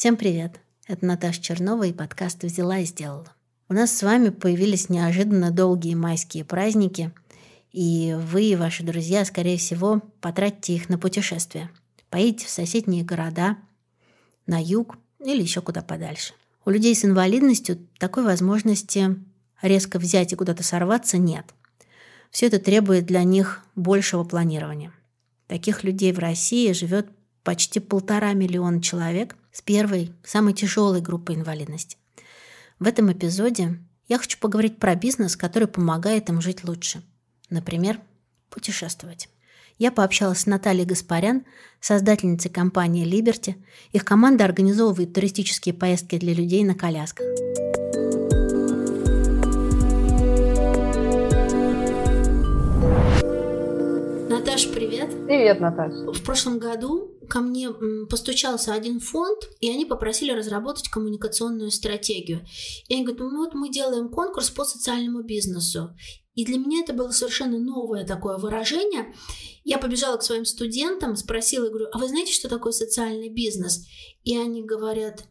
Всем привет! Это Наташа Чернова и подкаст «Взяла и сделала». У нас с вами появились неожиданно долгие майские праздники, и вы и ваши друзья, скорее всего, потратите их на путешествия. Поедете в соседние города, на юг или еще куда подальше. У людей с инвалидностью такой возможности резко взять и куда-то сорваться нет. Все это требует для них большего планирования. Таких людей в России живет почти полтора миллиона человек с первой, самой тяжелой группой инвалидности. В этом эпизоде я хочу поговорить про бизнес, который помогает им жить лучше. Например, путешествовать. Я пообщалась с Натальей Гаспарян, создательницей компании Liberty. Их команда организовывает туристические поездки для людей на колясках. Наташа, привет. Привет, Наташа. В прошлом году ко мне постучался один фонд, и они попросили разработать коммуникационную стратегию. И они говорят, ну вот мы делаем конкурс по социальному бизнесу. И для меня это было совершенно новое такое выражение. Я побежала к своим студентам, спросила, говорю, а вы знаете, что такое социальный бизнес? И они говорят,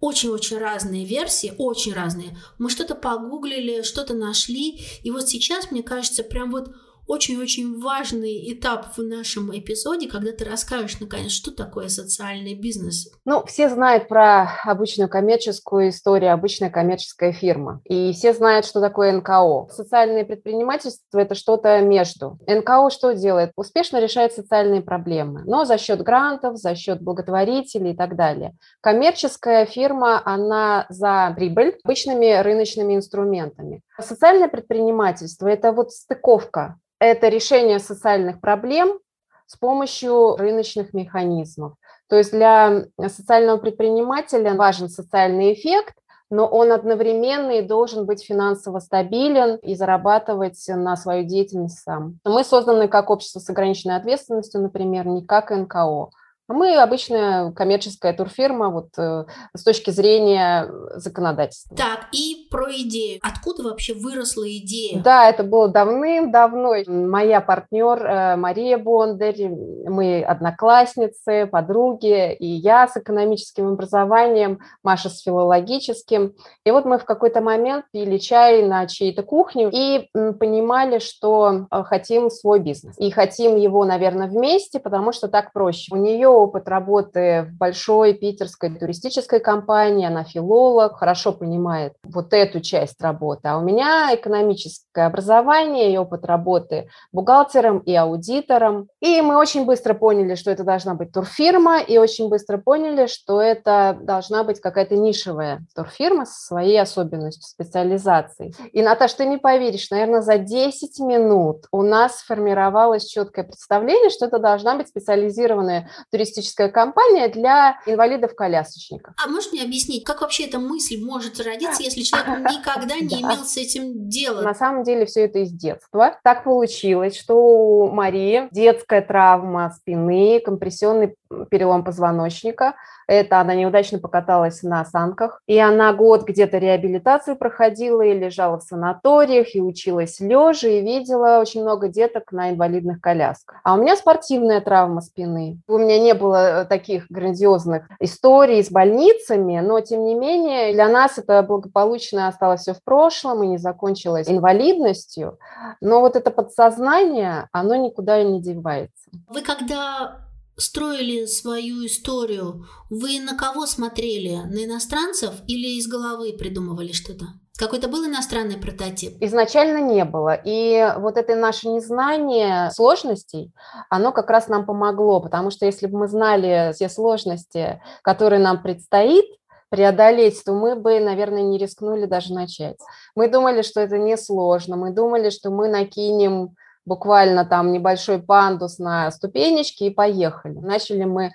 очень-очень разные версии, очень разные. Мы что-то погуглили, что-то нашли, и вот сейчас, мне кажется, прям вот очень-очень важный этап в нашем эпизоде, когда ты расскажешь, наконец, что такое социальный бизнес. Ну, все знают про обычную коммерческую историю, обычная коммерческая фирма. И все знают, что такое НКО. Социальное предпринимательство – это что-то между. НКО что делает? Успешно решает социальные проблемы, но за счет грантов, за счет благотворителей и так далее. Коммерческая фирма, она за прибыль обычными рыночными инструментами. Социальное предпринимательство – это вот стыковка это решение социальных проблем с помощью рыночных механизмов. То есть для социального предпринимателя важен социальный эффект, но он одновременно и должен быть финансово стабилен и зарабатывать на свою деятельность сам. Мы созданы как общество с ограниченной ответственностью, например, не как НКО. А мы обычная коммерческая турфирма вот э, с точки зрения законодательства. Так, и про идею. Откуда вообще выросла идея? Да, это было давным-давно. Моя партнер э, Мария Бондарь, мы одноклассницы, подруги, и я с экономическим образованием, Маша с филологическим. И вот мы в какой-то момент пили чай на чьей-то кухне и понимали, что э, хотим свой бизнес. И хотим его, наверное, вместе, потому что так проще. У нее опыт работы в большой питерской туристической компании, она филолог, хорошо понимает вот эту часть работы. А у меня экономическое образование и опыт работы бухгалтером и аудитором. И мы очень быстро поняли, что это должна быть турфирма, и очень быстро поняли, что это должна быть какая-то нишевая турфирма со своей особенностью, специализацией. И, Наташ, ты не поверишь, наверное, за 10 минут у нас сформировалось четкое представление, что это должна быть специализированная туристическая туристическая компания для инвалидов-колясочников. А можешь мне объяснить, как вообще эта мысль может родиться, если человек никогда не имел с этим дела? На самом деле все это из детства. Так получилось, что у Марии детская травма спины, компрессионный перелом позвоночника. Это она неудачно покаталась на санках, и она год где-то реабилитацию проходила и лежала в санаториях, и училась лежа, и видела очень много деток на инвалидных колясках. А у меня спортивная травма спины. У меня не было э, таких грандиозных историй с больницами, но тем не менее для нас это благополучно осталось все в прошлом и не закончилось инвалидностью. Но вот это подсознание, оно никуда не девается. Вы когда строили свою историю, вы на кого смотрели? На иностранцев или из головы придумывали что-то? Какой-то был иностранный прототип? Изначально не было. И вот это наше незнание сложностей, оно как раз нам помогло, потому что если бы мы знали все сложности, которые нам предстоит, преодолеть, то мы бы, наверное, не рискнули даже начать. Мы думали, что это несложно, мы думали, что мы накинем буквально там небольшой пандус на ступенечки и поехали. Начали мы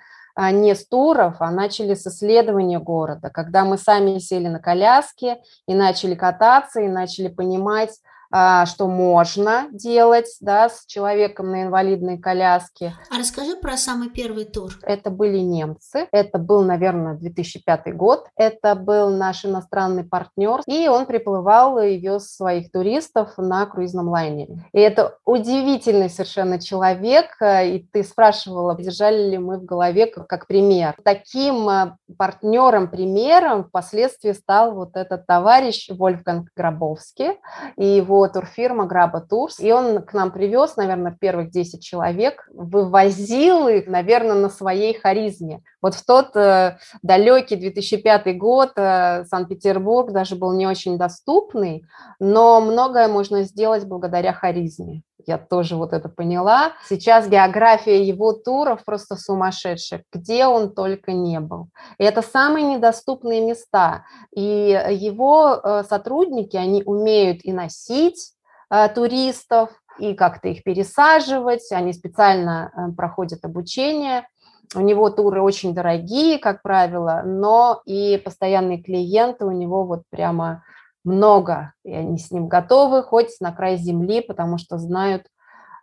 не с туров, а начали с исследования города, когда мы сами сели на коляске и начали кататься, и начали понимать, а, что можно делать да, с человеком на инвалидной коляске. А расскажи про самый первый тур. Это были немцы. Это был, наверное, 2005 год. Это был наш иностранный партнер. И он приплывал и вез своих туристов на круизном лайнере. И это удивительный совершенно человек. И ты спрашивала, держали ли мы в голове как, как пример. Таким а, партнером, примером впоследствии стал вот этот товарищ Вольфганг Гробовский и его турфирма Граба Турс, и он к нам привез, наверное, первых 10 человек, вывозил их, наверное, на своей харизме. Вот в тот э, далекий 2005 год э, Санкт-Петербург даже был не очень доступный, но многое можно сделать благодаря харизме я тоже вот это поняла. Сейчас география его туров просто сумасшедшая, где он только не был. И это самые недоступные места. И его э, сотрудники, они умеют и носить э, туристов, и как-то их пересаживать, они специально э, проходят обучение. У него туры очень дорогие, как правило, но и постоянные клиенты у него вот прямо много, и они с ним готовы хоть на край земли, потому что знают,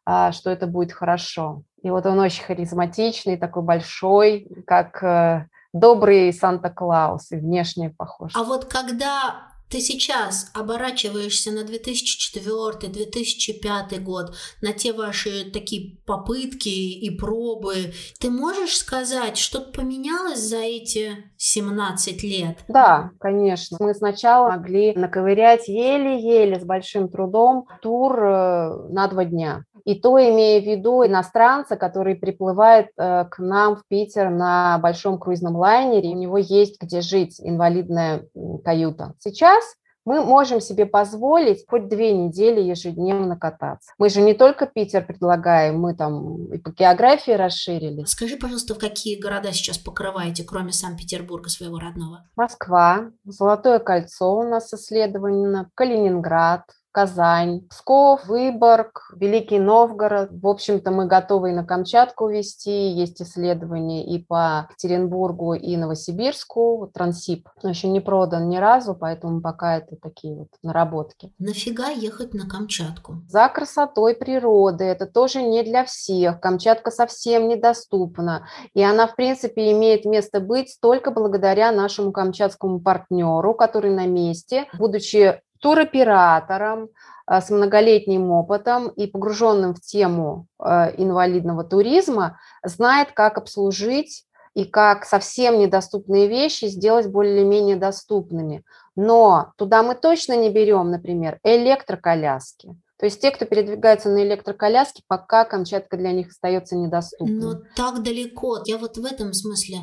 а, что это будет хорошо. И вот он очень харизматичный, такой большой, как э, добрый Санта-Клаус, и внешне похож. А вот когда ты сейчас оборачиваешься на 2004-2005 год, на те ваши такие попытки и пробы. Ты можешь сказать, что-то поменялось за эти 17 лет? Да, конечно. Мы сначала могли наковырять еле-еле с большим трудом тур э, на два дня. И то имея в виду иностранца, который приплывает э, к нам в Питер на большом круизном лайнере, у него есть где жить, инвалидная каюта. Сейчас мы можем себе позволить хоть две недели ежедневно кататься. Мы же не только Питер предлагаем, мы там и по географии расширили. Скажи, пожалуйста, в какие города сейчас покрываете, кроме Санкт-Петербурга, своего родного? Москва, Золотое кольцо у нас исследовано, Калининград, Казань, Псков, Выборг, Великий Новгород. В общем-то, мы готовы и на Камчатку вести, есть исследования и по Екатеринбургу, и Новосибирску. Трансип еще не продан ни разу, поэтому пока это такие вот наработки. Нафига ехать на Камчатку? За красотой природы. Это тоже не для всех. Камчатка совсем недоступна. И она, в принципе, имеет место быть только благодаря нашему камчатскому партнеру, который на месте, будучи туроператором э, с многолетним опытом и погруженным в тему э, инвалидного туризма, знает, как обслужить и как совсем недоступные вещи сделать более-менее доступными. Но туда мы точно не берем, например, электроколяски. То есть те, кто передвигается на электроколяске, пока Камчатка для них остается недоступной. Но так далеко. Я вот в этом смысле.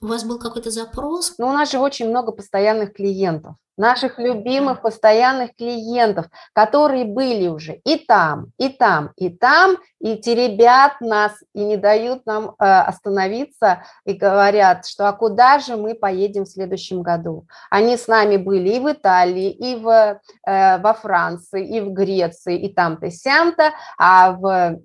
У вас был какой-то запрос? Ну, у нас же очень много постоянных клиентов наших любимых постоянных клиентов, которые были уже и там, и там, и там, и теребят нас, и не дают нам э, остановиться, и говорят, что а куда же мы поедем в следующем году. Они с нами были и в Италии, и в, э, во Франции, и в Греции, и там-то, сям-то, а в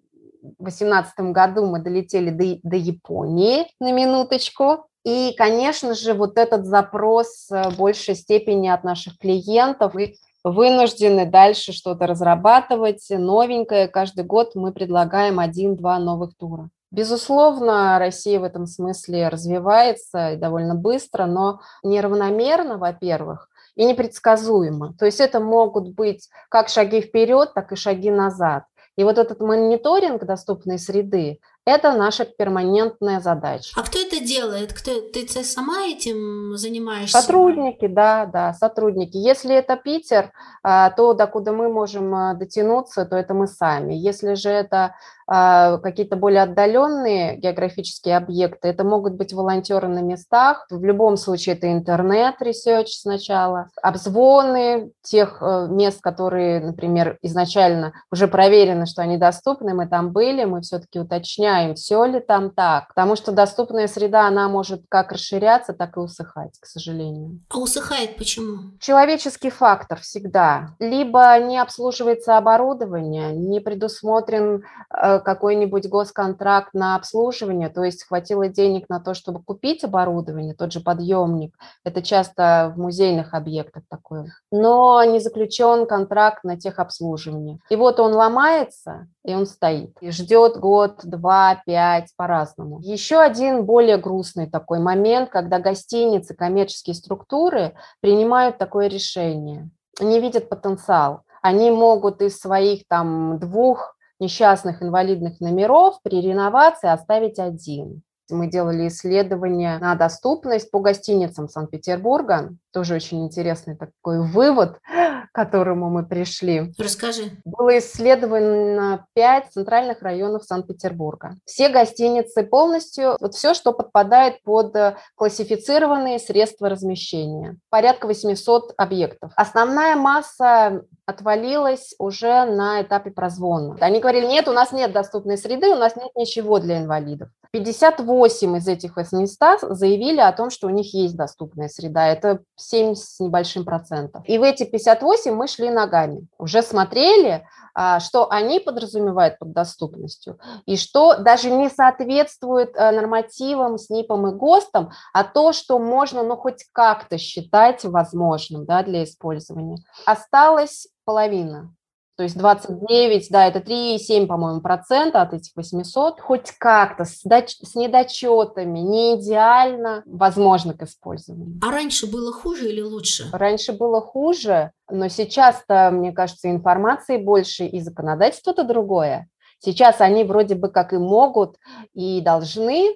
2018 году мы долетели до, до Японии на минуточку, и, конечно же, вот этот запрос в большей степени от наших клиентов. Мы вынуждены дальше что-то разрабатывать, новенькое. Каждый год мы предлагаем один-два новых тура. Безусловно, Россия в этом смысле развивается довольно быстро, но неравномерно, во-первых, и непредсказуемо. То есть это могут быть как шаги вперед, так и шаги назад. И вот этот мониторинг доступной среды это наша перманентная задача. А кто это делает? Кто, ты сама этим занимаешься? Сотрудники, да, да, сотрудники. Если это Питер, а, то докуда мы можем а, дотянуться, то это мы сами. Если же это а, какие-то более отдаленные географические объекты, это могут быть волонтеры на местах. В любом случае это интернет- research сначала, обзвоны тех э, мест, которые, например, изначально уже проверено, что они доступны, мы там были, мы все-таки уточняем, знаем, все ли там так, потому что доступная среда, она может как расширяться, так и усыхать, к сожалению. А усыхает почему? Человеческий фактор всегда. Либо не обслуживается оборудование, не предусмотрен э, какой-нибудь госконтракт на обслуживание, то есть хватило денег на то, чтобы купить оборудование, тот же подъемник. Это часто в музейных объектах такое. Но не заключен контракт на техобслуживание. И вот он ломается, и он стоит. И ждет год, два, пять, по-разному. Еще один более грустный такой момент, когда гостиницы, коммерческие структуры принимают такое решение. Не видят потенциал. Они могут из своих там двух несчастных инвалидных номеров при реновации оставить один. Мы делали исследование на доступность по гостиницам Санкт-Петербурга. Тоже очень интересный такой вывод, к которому мы пришли. Расскажи. Было исследовано пять центральных районов Санкт-Петербурга. Все гостиницы полностью, вот все, что подпадает под классифицированные средства размещения. Порядка 800 объектов. Основная масса отвалилась уже на этапе прозвона. Они говорили, нет, у нас нет доступной среды, у нас нет ничего для инвалидов. 58 из этих 800 заявили о том, что у них есть доступная среда. Это 7 с небольшим процентов. И в эти 58 мы шли ногами. Уже смотрели, а, что они подразумевают под доступностью, и что даже не соответствует э, нормативам СНИПам и ГОСТам, а то, что можно ну, хоть как-то считать возможным да, для использования. Осталось половина. То есть 29, да, это 3,7, по-моему, процента от этих 800. Хоть как-то с, доч- с недочетами, не идеально, возможно к использованию. А раньше было хуже или лучше? Раньше было хуже, но сейчас-то, мне кажется, информации больше и законодательство-то другое. Сейчас они вроде бы как и могут, и должны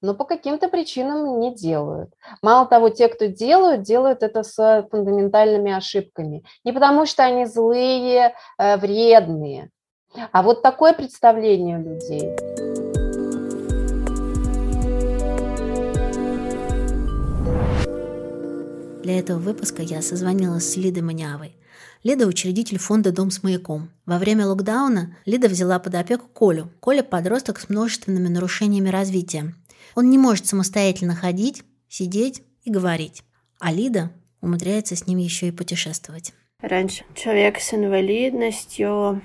но по каким-то причинам не делают. Мало того, те, кто делают, делают это с фундаментальными ошибками. Не потому, что они злые, э, вредные, а вот такое представление у людей. Для этого выпуска я созвонилась с Лидой Манявой. Лида – учредитель фонда «Дом с маяком». Во время локдауна Лида взяла под опеку Колю. Коля – подросток с множественными нарушениями развития. Он не может самостоятельно ходить, сидеть и говорить. А Лида умудряется с ним еще и путешествовать. Раньше человек с инвалидностью,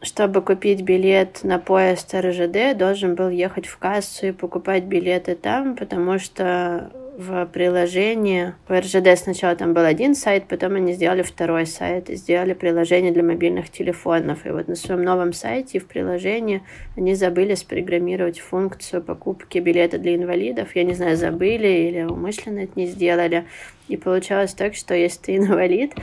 чтобы купить билет на поезд РЖД, должен был ехать в кассу и покупать билеты там, потому что в приложении. В РЖД сначала там был один сайт, потом они сделали второй сайт, сделали приложение для мобильных телефонов. И вот на своем новом сайте в приложении они забыли спрограммировать функцию покупки билета для инвалидов. Я не знаю, забыли или умышленно это не сделали. И получалось так, что если ты инвалид,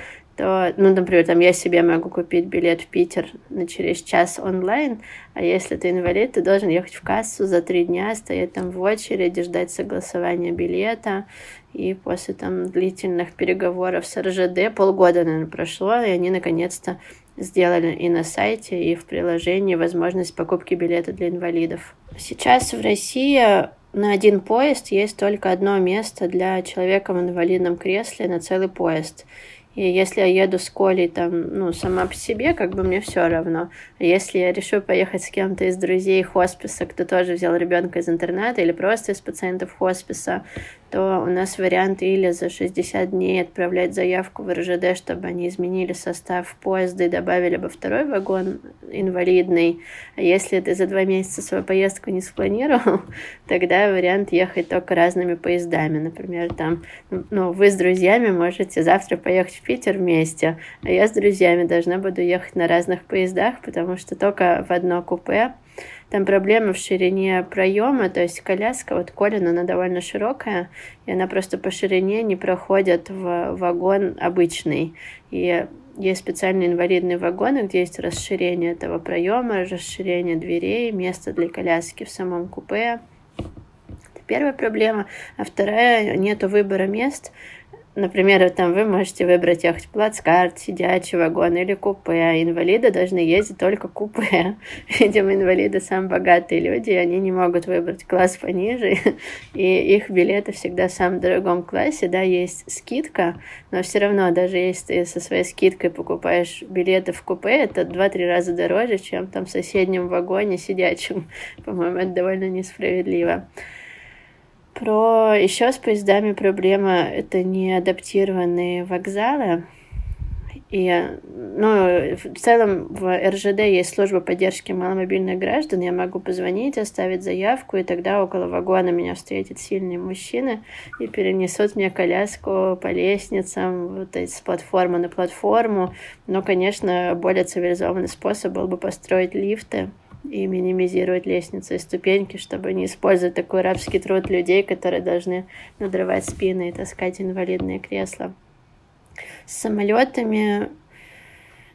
то, ну, например, там я себе могу купить билет в Питер на через час онлайн, а если ты инвалид, ты должен ехать в кассу за три дня, стоять там в очереди, ждать согласования билета, и после там длительных переговоров с РЖД, полгода, наверное, прошло, и они наконец-то сделали и на сайте, и в приложении возможность покупки билета для инвалидов. Сейчас в России на один поезд есть только одно место для человека в инвалидном кресле на целый поезд. И если я еду с Колей там, ну, сама по себе, как бы мне все равно. А если я решу поехать с кем-то из друзей хосписа, кто тоже взял ребенка из интерната или просто из пациентов хосписа, то у нас вариант или за 60 дней отправлять заявку в РЖД, чтобы они изменили состав поезда и добавили бы второй вагон инвалидный. А если ты за два месяца свою поездку не спланировал, тогда вариант ехать только разными поездами. Например, там, ну, вы с друзьями можете завтра поехать в Питер вместе, а я с друзьями должна буду ехать на разных поездах, потому что только в одно купе там проблема в ширине проема, то есть коляска, вот Колин, она довольно широкая, и она просто по ширине не проходит в вагон обычный. И есть специальные инвалидные вагоны, где есть расширение этого проема, расширение дверей, место для коляски в самом купе. Это первая проблема. А вторая, нету выбора мест, Например, там вы можете выбрать ехать плацкарт, сидячий вагон или купе, а инвалиды должны ездить только купе. Видимо, инвалиды самые богатые люди, и они не могут выбрать класс пониже, и их билеты всегда в самом дорогом классе, да, есть скидка, но все равно, даже если ты со своей скидкой покупаешь билеты в купе, это 2-3 раза дороже, чем там в соседнем вагоне сидячем. По-моему, это довольно несправедливо. Про еще с поездами проблема это не адаптированные вокзалы. И, ну, в целом в РЖД есть служба поддержки маломобильных граждан. Я могу позвонить, оставить заявку, и тогда около вагона меня встретит сильный мужчина и перенесут мне коляску по лестницам, вот с платформы на платформу. Но, конечно, более цивилизованный способ был бы построить лифты и минимизировать лестницы и ступеньки, чтобы не использовать такой рабский труд людей, которые должны надрывать спины и таскать инвалидные кресла. С самолетами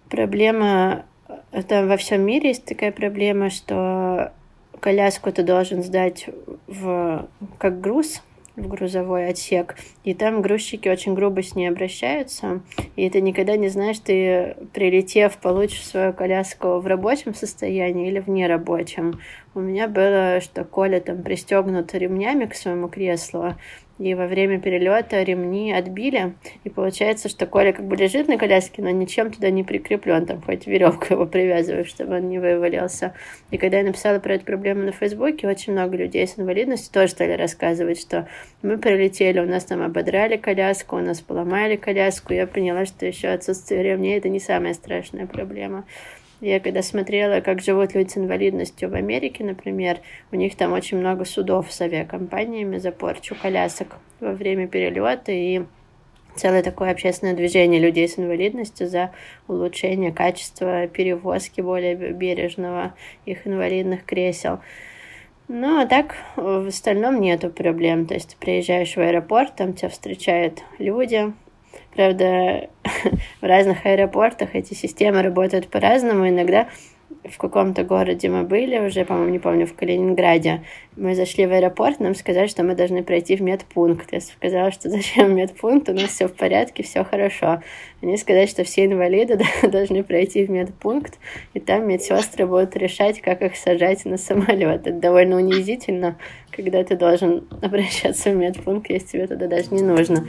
проблема, это во всем мире есть такая проблема, что коляску ты должен сдать в, как груз, в грузовой отсек, и там грузчики очень грубо с ней обращаются, и ты никогда не знаешь, ты прилетев, получишь свою коляску в рабочем состоянии или в нерабочем. У меня было, что Коля там пристегнут ремнями к своему креслу, и во время перелета ремни отбили, и получается, что Коля как бы лежит на коляске, но ничем туда не прикреплен, там хоть веревку его привязываешь, чтобы он не вывалился. И когда я написала про эту проблему на Фейсбуке, очень много людей с инвалидностью тоже стали рассказывать, что мы прилетели, у нас там ободрали коляску, у нас поломали коляску, я поняла, что еще отсутствие ремней это не самая страшная проблема. Я когда смотрела, как живут люди с инвалидностью в Америке, например, у них там очень много судов с авиакомпаниями за порчу колясок во время перелета и целое такое общественное движение людей с инвалидностью за улучшение качества перевозки более бережного их инвалидных кресел. Ну, а так в остальном нету проблем. То есть ты приезжаешь в аэропорт, там тебя встречают люди, Правда, в разных аэропортах эти системы работают по-разному. Иногда в каком-то городе мы были уже, по-моему, не помню, в Калининграде. Мы зашли в аэропорт, нам сказали, что мы должны пройти в медпункт. Я сказала, что зачем медпункт, у нас все в порядке, все хорошо. Они сказали, что все инвалиды должны пройти в медпункт, и там медсестры будут решать, как их сажать на самолет. Это довольно унизительно, когда ты должен обращаться в медпункт, если тебе туда даже не нужно.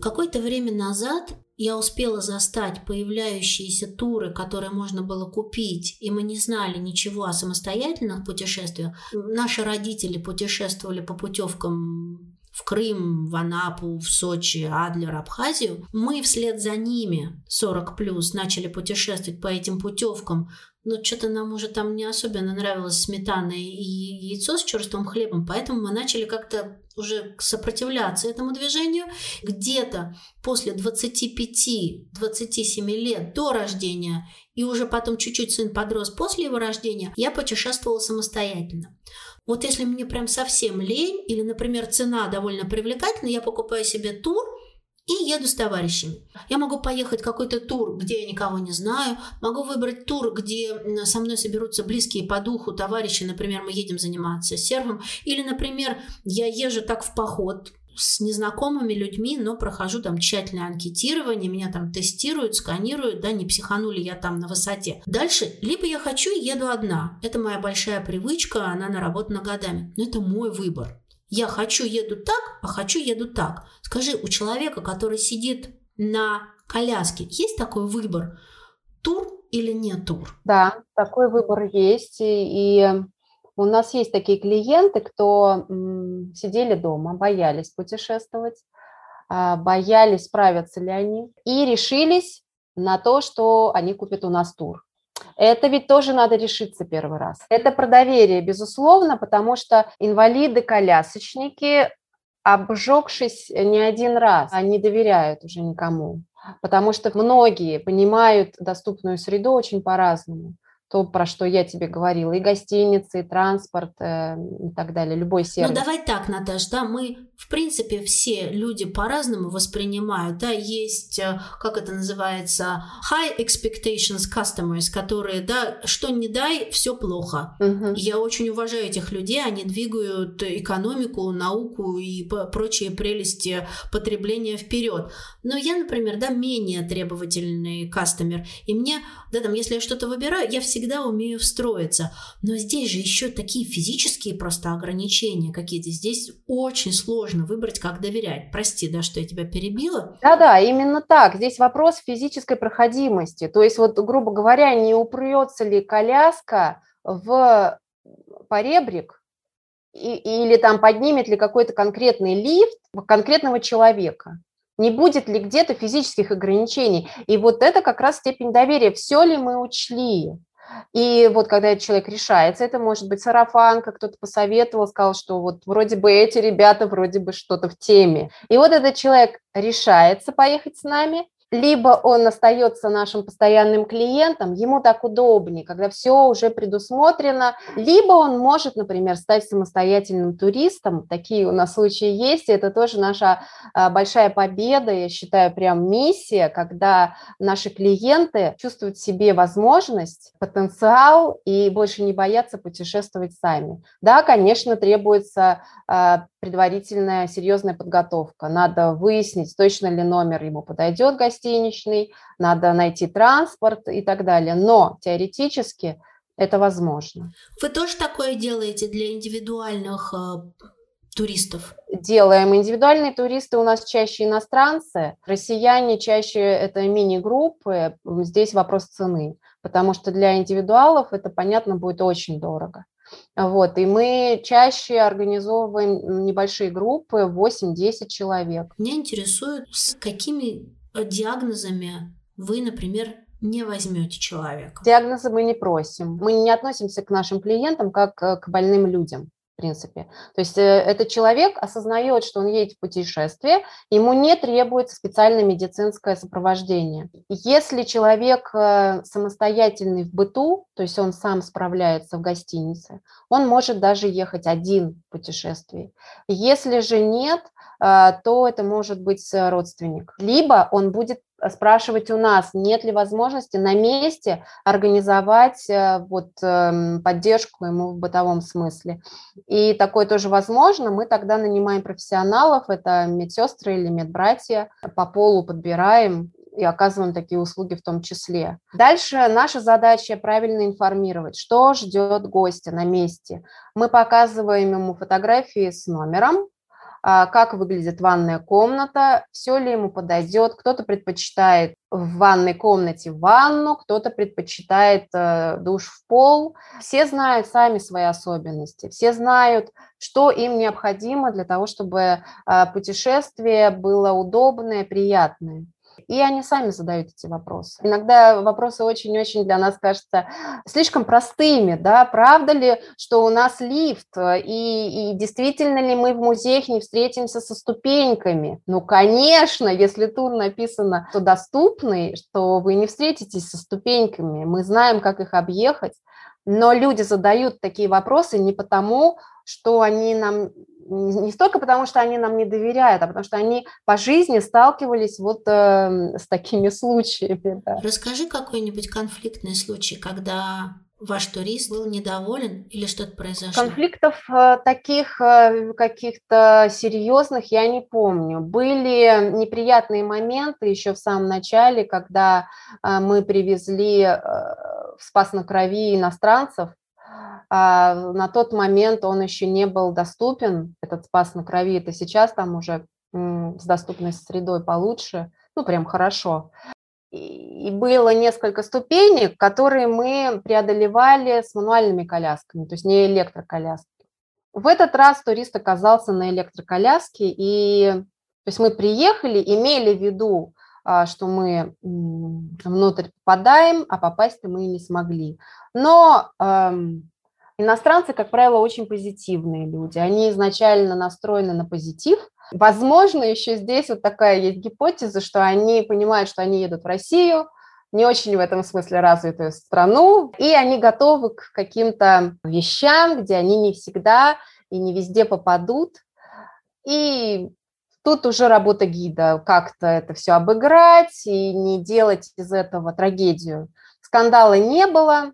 Какое-то время назад я успела застать появляющиеся туры, которые можно было купить, и мы не знали ничего о самостоятельных путешествиях. Наши родители путешествовали по путевкам в Крым, в Анапу, в Сочи, Адлер, Абхазию. Мы вслед за ними, 40 плюс, начали путешествовать по этим путевкам но что-то нам уже там не особенно нравилось сметана и яйцо с черствым хлебом, поэтому мы начали как-то уже сопротивляться этому движению. Где-то после 25-27 лет до рождения и уже потом чуть-чуть сын подрос после его рождения, я путешествовала самостоятельно. Вот если мне прям совсем лень или, например, цена довольно привлекательна, я покупаю себе тур – и еду с товарищами. Я могу поехать какой-то тур, где я никого не знаю, могу выбрать тур, где со мной соберутся близкие по духу товарищи, например, мы едем заниматься серфом, или, например, я езжу так в поход, с незнакомыми людьми, но прохожу там тщательное анкетирование, меня там тестируют, сканируют, да, не психанули я там на высоте. Дальше, либо я хочу и еду одна. Это моя большая привычка, она наработана годами. Но это мой выбор. Я хочу еду так, а хочу еду так. Скажи, у человека, который сидит на коляске, есть такой выбор? Тур или не тур? Да, такой выбор есть. И, и у нас есть такие клиенты, кто м, сидели дома, боялись путешествовать, а, боялись, справятся ли они, и решились на то, что они купят у нас тур. Это ведь тоже надо решиться первый раз. Это про доверие, безусловно, потому что инвалиды-колясочники, обжегшись не один раз, они доверяют уже никому. Потому что многие понимают доступную среду очень по-разному. то, про что я тебе говорила, и гостиницы, и транспорт, э, и так далее, любой ну, сервис. Ну, давай так, Наташ, да, мы, в принципе, все люди по-разному воспринимают, да, есть, э, как это называется, high expectations customers, которые, да, что не дай, все плохо. Угу. Я очень уважаю этих людей, они двигают экономику, науку и прочие прелести потребления вперед. Но я, например, да, менее требовательный кастомер, и мне, да, там, если я что-то выбираю, я всегда умею встроиться. Но здесь же еще такие физические просто ограничения какие-то. Здесь очень сложно выбрать, как доверять. Прости, да, что я тебя перебила. Да-да, именно так. Здесь вопрос физической проходимости. То есть вот, грубо говоря, не упрется ли коляска в поребрик и, или там поднимет ли какой-то конкретный лифт конкретного человека не будет ли где-то физических ограничений. И вот это как раз степень доверия. Все ли мы учли? И вот когда этот человек решается, это может быть сарафанка, кто-то посоветовал, сказал, что вот вроде бы эти ребята вроде бы что-то в теме. И вот этот человек решается поехать с нами, либо он остается нашим постоянным клиентом, ему так удобнее, когда все уже предусмотрено, либо он может, например, стать самостоятельным туристом, такие у нас случаи есть, и это тоже наша а, большая победа, я считаю, прям миссия, когда наши клиенты чувствуют в себе возможность, потенциал и больше не боятся путешествовать сами. Да, конечно, требуется а, предварительная серьезная подготовка. Надо выяснить, точно ли номер ему подойдет гостиничный, надо найти транспорт и так далее. Но теоретически это возможно. Вы тоже такое делаете для индивидуальных э, туристов? Делаем. Индивидуальные туристы у нас чаще иностранцы, россияне чаще это мини-группы. Здесь вопрос цены, потому что для индивидуалов это, понятно, будет очень дорого. Вот, и мы чаще организовываем небольшие группы, 8-10 человек. Меня интересует, с какими э, диагнозами вы, например, не возьмете человека? Диагнозы мы не просим. Мы не относимся к нашим клиентам как э, к больным людям принципе. То есть э, этот человек осознает, что он едет в путешествие, ему не требуется специальное медицинское сопровождение. Если человек э, самостоятельный в быту, то есть он сам справляется в гостинице, он может даже ехать один в путешествии. Если же нет, э, то это может быть родственник. Либо он будет спрашивать у нас, нет ли возможности на месте организовать э, вот эм, поддержку ему в бытовом смысле. И такое тоже возможно. Мы тогда нанимаем профессионалов, это медсестры или медбратья, по полу подбираем и оказываем такие услуги в том числе. Дальше наша задача правильно информировать, что ждет гостя на месте. Мы показываем ему фотографии с номером, как выглядит ванная комната, все ли ему подойдет. Кто-то предпочитает в ванной комнате ванну, кто-то предпочитает э, душ в пол. Все знают сами свои особенности, все знают, что им необходимо для того, чтобы а, путешествие было удобное, приятное. И они сами задают эти вопросы. Иногда вопросы очень-очень для нас кажутся слишком простыми, да, правда ли, что у нас лифт, и, и действительно ли мы в музеях не встретимся со ступеньками? Ну, конечно, если тур написано, что доступный, что вы не встретитесь со ступеньками, мы знаем, как их объехать, но люди задают такие вопросы не потому, что они нам не столько потому, что они нам не доверяют, а потому что они по жизни сталкивались вот э, с такими случаями. Да. Расскажи какой-нибудь конфликтный случай, когда ваш турист был недоволен или что-то произошло? Конфликтов э, таких э, каких-то серьезных я не помню. Были неприятные моменты еще в самом начале, когда э, мы привезли Спас на Крови иностранцев, а на тот момент он еще не был доступен, этот спас на крови, это сейчас там уже с доступной средой получше, ну прям хорошо. И было несколько ступенек, которые мы преодолевали с мануальными колясками, то есть не электроколяски. В этот раз турист оказался на электроколяске, и то есть мы приехали, имели в виду, что мы внутрь попадаем, а попасть-то мы не смогли. Но эм, Иностранцы, как правило, очень позитивные люди. Они изначально настроены на позитив. Возможно, еще здесь вот такая есть гипотеза, что они понимают, что они едут в Россию, не очень в этом смысле развитую страну, и они готовы к каким-то вещам, где они не всегда и не везде попадут. И тут уже работа гида, как-то это все обыграть и не делать из этого трагедию. Скандала не было,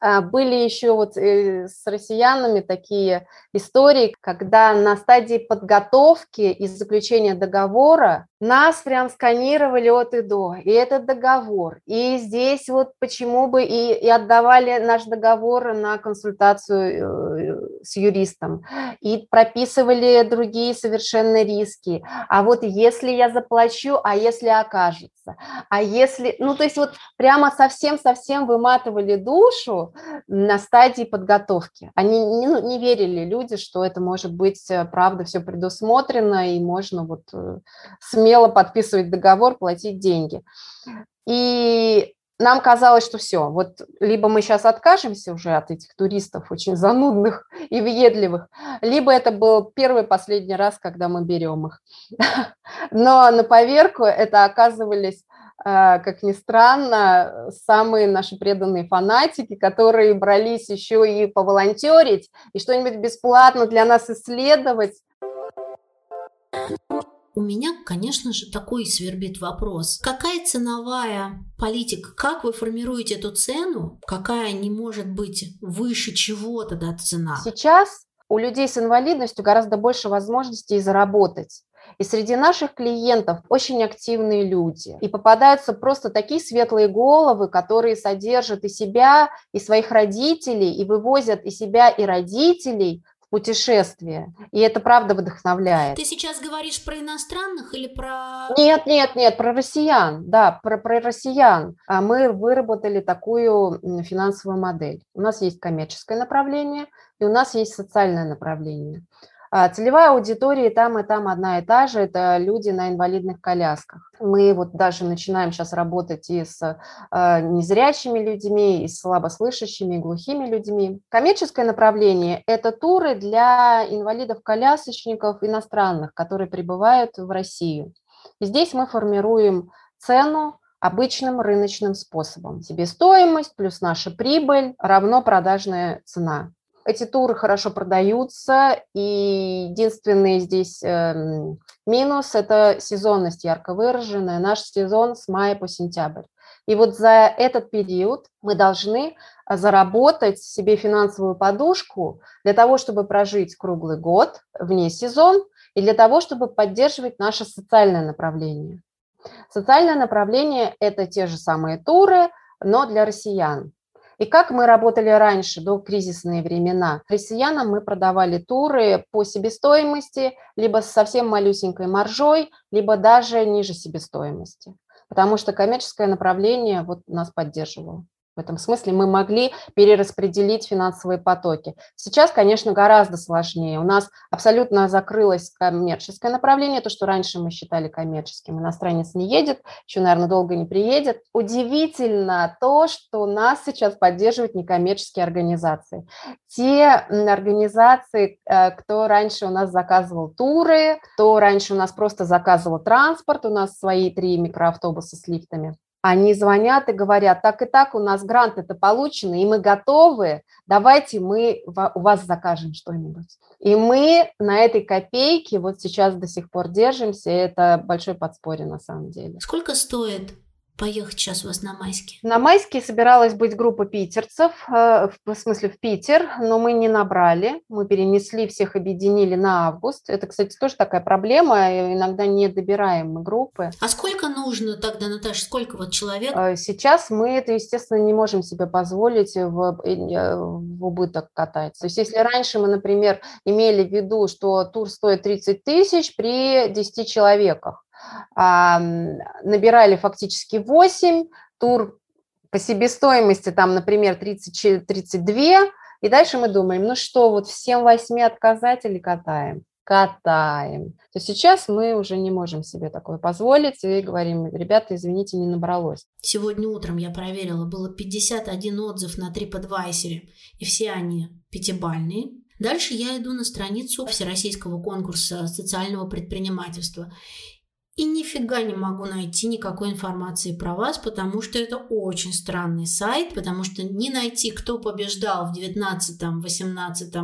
а, были еще вот э, с россиянами такие истории, когда на стадии подготовки и заключения договора нас прям сканировали от и до, и этот договор, и здесь вот почему бы и, и отдавали наш договор на консультацию э, с юристом, и прописывали другие совершенно риски. А вот если я заплачу, а если окажется, а если, ну то есть вот прямо совсем-совсем выматывали душу на стадии подготовки. Они не, ну, не верили люди, что это может быть э, правда все предусмотрено и можно вот смело смело подписывать договор, платить деньги. И нам казалось, что все, вот либо мы сейчас откажемся уже от этих туристов очень занудных и въедливых, либо это был первый последний раз, когда мы берем их. Но на поверку это оказывались э, как ни странно, самые наши преданные фанатики, которые брались еще и поволонтерить, и что-нибудь бесплатно для нас исследовать. У меня, конечно же, такой свербит вопрос. Какая ценовая политика? Как вы формируете эту цену? Какая не может быть выше чего-то, да, цена? Сейчас у людей с инвалидностью гораздо больше возможностей заработать. И среди наших клиентов очень активные люди. И попадаются просто такие светлые головы, которые содержат и себя, и своих родителей, и вывозят и себя, и родителей путешествие. И это правда вдохновляет. Ты сейчас говоришь про иностранных или про... Нет, нет, нет, про россиян, да, про, про россиян. А мы выработали такую финансовую модель. У нас есть коммерческое направление, и у нас есть социальное направление. А, целевая аудитория там, и там одна и та же, это люди на инвалидных колясках. Мы вот даже начинаем сейчас работать и с а, незрячими людьми, и с слабослышащими, и глухими людьми. Коммерческое направление – это туры для инвалидов-колясочников иностранных, которые прибывают в Россию. И здесь мы формируем цену, обычным рыночным способом. Себестоимость плюс наша прибыль равно продажная цена. Эти туры хорошо продаются, и единственный здесь э, минус – это сезонность ярко выраженная. Наш сезон с мая по сентябрь. И вот за этот период мы должны э, заработать себе финансовую подушку для того, чтобы прожить круглый год вне сезон и для того, чтобы поддерживать наше социальное направление. Социальное направление – это те же самые туры, но для россиян. И как мы работали раньше, до кризисные времена, россиянам мы продавали туры по себестоимости, либо с совсем малюсенькой маржой, либо даже ниже себестоимости, потому что коммерческое направление вот нас поддерживало. В этом смысле мы могли перераспределить финансовые потоки. Сейчас, конечно, гораздо сложнее. У нас абсолютно закрылось коммерческое направление, то, что раньше мы считали коммерческим. Иностранец не едет, еще, наверное, долго не приедет. Удивительно то, что нас сейчас поддерживают некоммерческие организации. Те организации, э, кто раньше у нас заказывал туры, кто раньше у нас просто заказывал транспорт, у нас свои три микроавтобуса с лифтами, они звонят и говорят, так и так, у нас грант это получено, и мы готовы, давайте мы у вас закажем что-нибудь. И мы на этой копейке вот сейчас до сих пор держимся, и это большое подспорье на самом деле. Сколько стоит поехать сейчас у вас на майские? На майские собиралась быть группа питерцев, э, в смысле в Питер, но мы не набрали, мы перенесли, всех объединили на август. Это, кстати, тоже такая проблема, иногда не добираем мы группы. А сколько нужно тогда, Наташа, сколько вот человек? Э, сейчас мы это, естественно, не можем себе позволить в, э, в убыток катать. То есть если раньше мы, например, имели в виду, что тур стоит 30 тысяч при 10 человеках, набирали фактически 8, тур по себестоимости там, например, 30, 32, и дальше мы думаем, ну что, вот всем 8 отказать или катаем? Катаем. То сейчас мы уже не можем себе такое позволить и говорим, ребята, извините, не набралось. Сегодня утром я проверила, было 51 отзыв на TripAdvisor, и все они пятибальные. Дальше я иду на страницу Всероссийского конкурса социального предпринимательства и нифига не могу найти никакой информации про вас, потому что это очень странный сайт, потому что не найти, кто побеждал в 19, 18,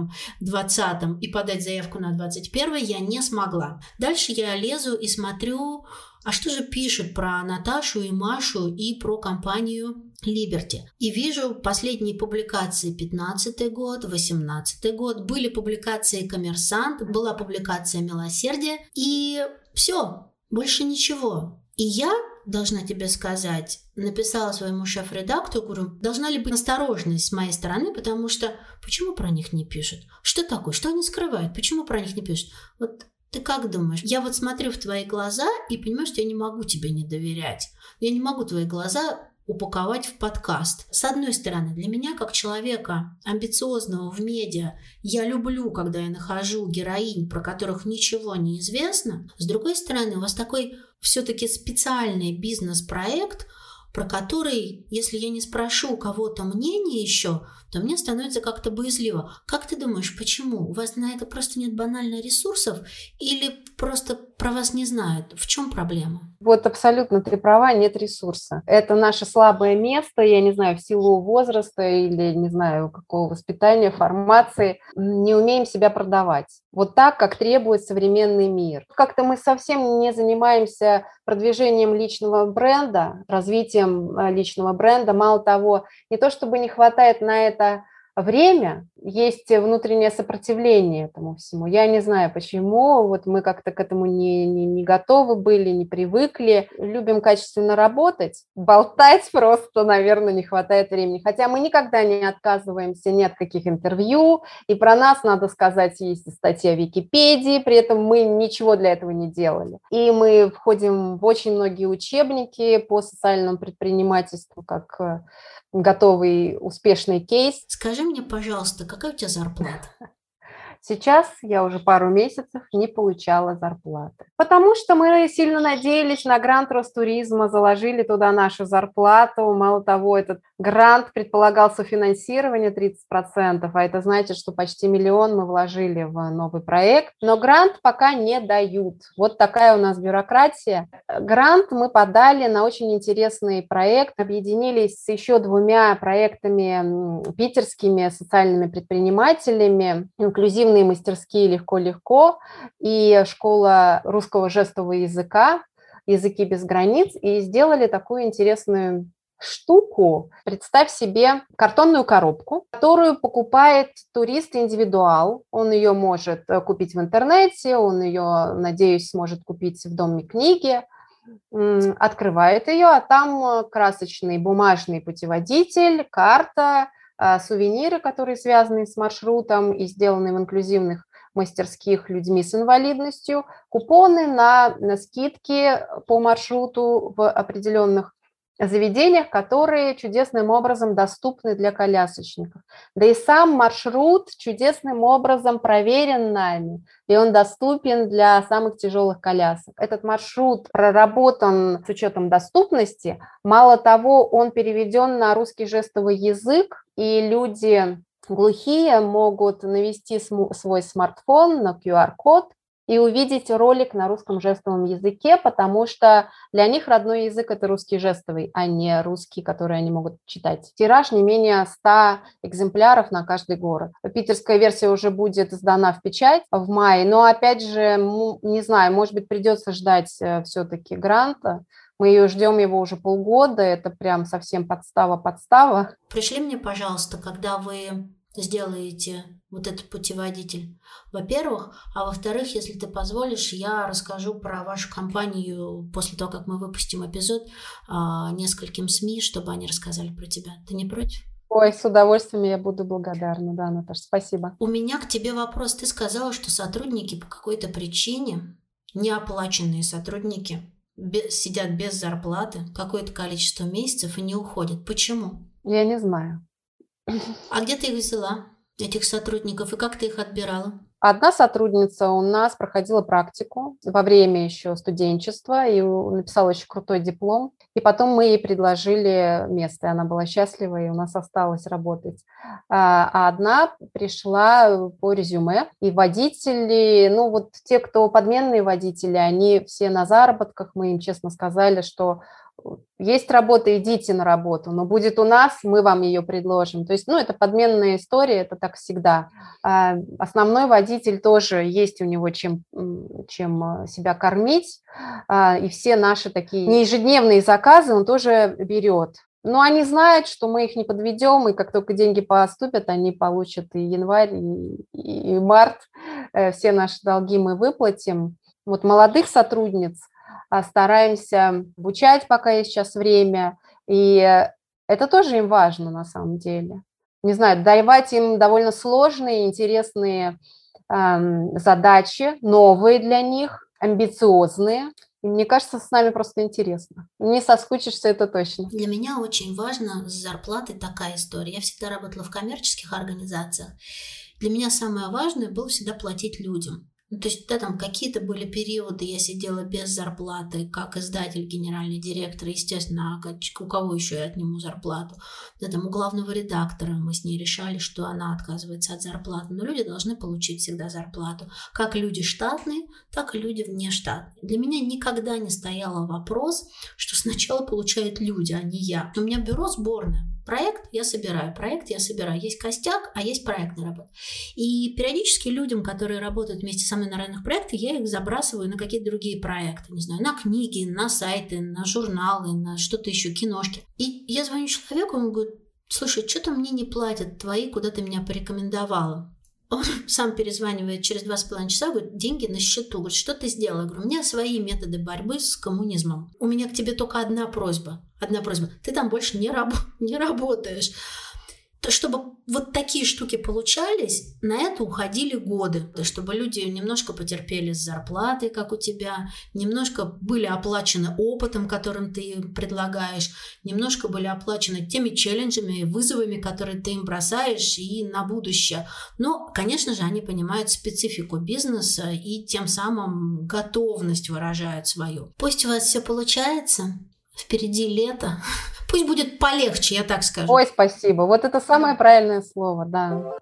20 и подать заявку на 21 я не смогла. Дальше я лезу и смотрю, а что же пишут про Наташу и Машу и про компанию Liberty. И вижу последние публикации 15 год, 18 год, были публикации Коммерсант, была публикация Милосердие, и все, больше ничего. И я, должна тебе сказать, написала своему шеф-редактору, говорю, должна ли быть осторожность с моей стороны, потому что почему про них не пишут? Что такое? Что они скрывают? Почему про них не пишут? Вот ты как думаешь? Я вот смотрю в твои глаза и понимаю, что я не могу тебе не доверять. Я не могу твои глаза упаковать в подкаст. С одной стороны, для меня, как человека амбициозного в медиа, я люблю, когда я нахожу героинь, про которых ничего не известно. С другой стороны, у вас такой все-таки специальный бизнес-проект, про который, если я не спрошу у кого-то мнение еще, то мне становится как-то боязливо. Как ты думаешь, почему? У вас на это просто нет банально ресурсов или просто про вас не знают? В чем проблема? Вот абсолютно ты права, нет ресурса. Это наше слабое место, я не знаю, в силу возраста или, не знаю, какого воспитания, формации, не умеем себя продавать. Вот так, как требует современный мир. Как-то мы совсем не занимаемся продвижением личного бренда, развитием э, личного бренда. Мало того, не то чтобы не хватает на это время, есть внутреннее сопротивление этому всему. Я не знаю почему, вот мы как-то к этому не, не, не готовы были, не привыкли. Любим качественно работать, болтать просто, наверное, не хватает времени. Хотя мы никогда не отказываемся ни от каких интервью, и про нас, надо сказать, есть статья в Википедии, при этом мы ничего для этого не делали. И мы входим в очень многие учебники по социальному предпринимательству, как готовый успешный кейс. Скажи мне, пожалуйста, какая у тебя зарплата? Сейчас я уже пару месяцев не получала зарплаты. Потому что мы сильно надеялись на грант Ростуризма, заложили туда нашу зарплату. Мало того, этот грант предполагал софинансирование 30%, а это значит, что почти миллион мы вложили в новый проект. Но грант пока не дают. Вот такая у нас бюрократия. Грант мы подали на очень интересный проект. Объединились с еще двумя проектами питерскими социальными предпринимателями, инклюзивными спортивные мастерские «Легко-легко» и школа русского жестового языка «Языки без границ» и сделали такую интересную штуку. Представь себе картонную коробку, которую покупает турист индивидуал. Он ее может э, купить в интернете, он ее, надеюсь, сможет купить в доме книги, открывает ее, а там э, красочный бумажный путеводитель, карта, сувениры, которые связаны с маршрутом и сделаны в инклюзивных мастерских людьми с инвалидностью, купоны на, на скидки по маршруту в определенных заведениях, которые чудесным образом доступны для колясочников. Да и сам маршрут чудесным образом проверен нами, и он доступен для самых тяжелых колясок. Этот маршрут проработан с учетом доступности. Мало того, он переведен на русский жестовый язык, и люди глухие могут навести свой смартфон на QR-код и увидеть ролик на русском жестовом языке, потому что для них родной язык – это русский жестовый, а не русский, который они могут читать. Тираж не менее 100 экземпляров на каждый город. Питерская версия уже будет сдана в печать в мае, но опять же, не знаю, может быть, придется ждать э, все-таки гранта, мы ее ждем его уже полгода, это прям совсем подстава-подстава. Пришли мне, пожалуйста, когда вы сделаете вот этот путеводитель, во-первых. А во-вторых, если ты позволишь, я расскажу про вашу компанию после того, как мы выпустим эпизод а, нескольким СМИ, чтобы они рассказали про тебя. Ты не против? Ой, с удовольствием я буду благодарна, да, Наташа, спасибо. У меня к тебе вопрос. Ты сказала, что сотрудники по какой-то причине, неоплаченные сотрудники, без, сидят без зарплаты какое-то количество месяцев и не уходят. Почему? Я не знаю. А где ты их взяла, этих сотрудников, и как ты их отбирала? Одна сотрудница у нас проходила практику во время еще студенчества и написала очень крутой диплом. И потом мы ей предложили место, и она была счастлива, и у нас осталось работать. А, а одна пришла по резюме, и водители, ну вот те, кто подменные водители, они все на заработках, мы им честно сказали, что есть работа, идите на работу, но будет у нас, мы вам ее предложим. То есть, ну, это подменная история, это так всегда. А основной водитель тоже есть у него чем, чем а, себя кормить, а, и все наши такие неежедневные заказы он тоже берет. Но они знают, что мы их не подведем, и как только деньги поступят, они получат и январь, и, и март. Э, все наши долги мы выплатим. Вот молодых сотрудниц – стараемся обучать, пока есть сейчас время, и это тоже им важно на самом деле. Не знаю, давать им довольно сложные, интересные э, задачи, новые для них, амбициозные. И мне кажется, с нами просто интересно. Не соскучишься, это точно. Для меня очень важно с зарплатой такая история. Я всегда работала в коммерческих организациях. Для меня самое важное было всегда платить людям. Ну, то есть, да, там какие-то были периоды, я сидела без зарплаты, как издатель, генеральный директор, естественно, а у кого еще я отниму зарплату? Да, там у главного редактора мы с ней решали, что она отказывается от зарплаты, но люди должны получить всегда зарплату. Как люди штатные, так и люди внештатные. Для меня никогда не стоял вопрос, что сначала получают люди, а не я. У меня бюро сборное, Проект я собираю, проект я собираю. Есть костяк, а есть проектная работа. И периодически людям, которые работают вместе со мной на разных проектах, я их забрасываю на какие-то другие проекты. Не знаю, на книги, на сайты, на журналы, на что-то еще, киношки. И я звоню человеку, он говорит, слушай, что-то мне не платят твои, куда ты меня порекомендовала. Он сам перезванивает через два с половиной часа, говорит, деньги на счету. Говорит, что ты сделала? Я говорю, у меня свои методы борьбы с коммунизмом. У меня к тебе только одна просьба. Одна просьба. Ты там больше не, раб- не работаешь чтобы вот такие штуки получались, на это уходили годы, чтобы люди немножко потерпели с зарплатой, как у тебя, немножко были оплачены опытом, которым ты предлагаешь, немножко были оплачены теми челленджами и вызовами, которые ты им бросаешь и на будущее. Но, конечно же, они понимают специфику бизнеса и тем самым готовность выражают свою. Пусть у вас все получается, впереди лето, Пусть будет полегче, я так скажу. Ой, спасибо. Вот это самое правильное слово, да.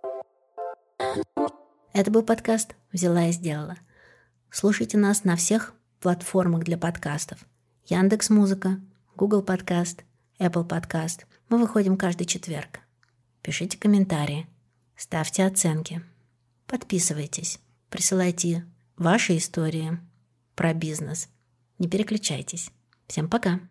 Это был подкаст «Взяла и сделала». Слушайте нас на всех платформах для подкастов. Яндекс Музыка, Google Подкаст, Apple Подкаст. Мы выходим каждый четверг. Пишите комментарии, ставьте оценки, подписывайтесь, присылайте ваши истории про бизнес. Не переключайтесь. Всем пока!